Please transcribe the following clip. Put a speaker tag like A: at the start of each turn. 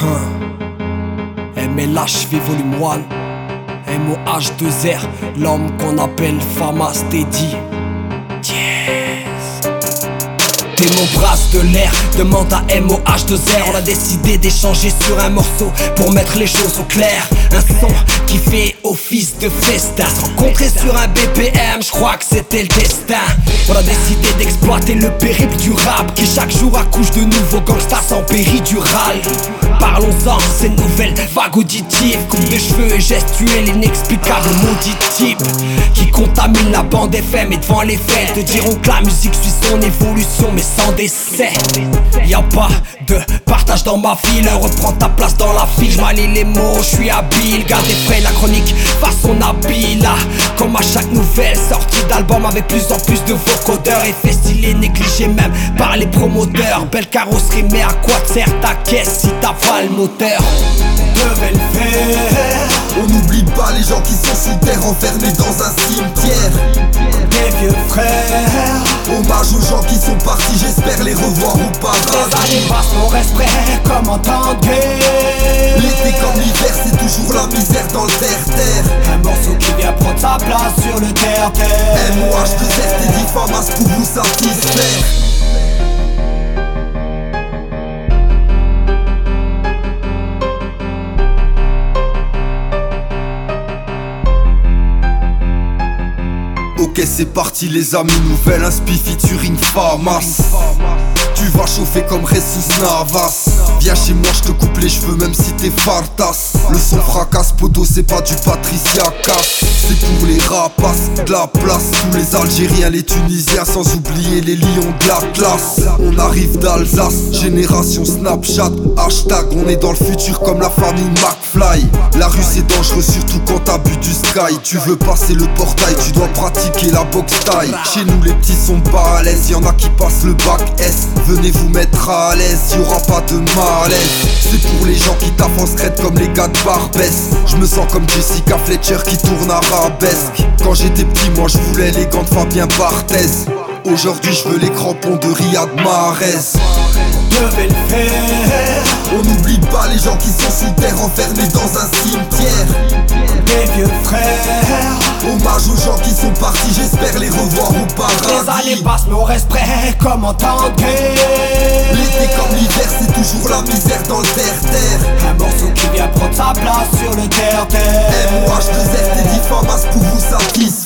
A: Huh. MLH volume 1 MOH2R L'homme qu'on appelle Famas Teddy T'es mon brasse de l'air, demande à MOH2R On a décidé d'échanger sur un morceau pour mettre les choses au clair. Un son qui fait office de festin. Rencontré sur un BPM, je crois que c'était le destin. On a décidé d'exploiter le périple du rap Qui chaque jour accouche de nouveaux gangsters sans péridural Parlons-en, ces nouvelles vagues auditives Coupe de cheveux et gestuels inexplicables Maudit type qui contamine la bande FM Et devant les faits. Te diront que la musique suit son évolution Mais sans décès. Y a pas de dans ma ville Reprends ta place dans la file Je les mots, je suis habile Garde frais, la chronique façon habile. Comme à chaque nouvelle sortie d'album Avec plus en plus de vocodeurs Effet stylé négligé même par les promoteurs. Belle carrosserie mais à quoi sert ta caisse si t'as pas le moteur
B: On n'oublie pas les gens qui sont sous terre enfermés dans un cimetière.
A: Des vieux frères
B: Hommage aux gens qui sont partis, j'espère les revoir au paradis.
A: Les années passent, on reste prêt comme en temps de guerre.
B: L'été comme l'hiver, c'est toujours la misère dans le terre-terre.
A: Un morceau qui vient prendre sa place sur le terre-terre.
B: MOH terre, t'es dit pour vous satisfaire Ok c'est parti les amis, nouvelle inspi featuring Famas Tu vas chauffer comme Ressus Navas. Viens chez moi, je te coupe les cheveux même si t'es fartas. Le son fracasse, poto c'est pas du Patricia Cass. C'est pour les rapaces, de la place. Tous les Algériens, les Tunisiens Sans oublier les lions de la On arrive d'Alsace, génération Snapchat. Hashtag, on est dans le futur comme la famille McFly. La rue c'est dangereux surtout quand t'as bu du sky. Tu veux passer le portail, tu dois pratiquer la boxe taille Chez nous les petits sont pas à l'aise, y'en a qui passent le bac S Venez vous mettre à l'aise, y'aura pas de mal c'est pour les gens qui taffent en comme les gars de Barbès. Je me sens comme Jessica Fletcher qui tourne à Rabesque Quand j'étais petit moi je voulais les gants de Fabien Barthez. Aujourd'hui je veux les crampons de Riyad Mahrez.
A: Devait le faire
B: On n'oublie pas les gens qui sont sous terre enfermés dans un cimetière.
A: Des vieux frères.
B: Hommage gens qui sont partis, j'espère les revoir au paradis.
A: Les années passent mais on reste prêt comme en temps de guerre
B: L'été comme l'hiver c'est toujours la misère dans le terre-terre.
A: Un morceau qui vient prendre sa place sur le terre-terre.
B: MOH2R, t'es dit pour vous satisfaire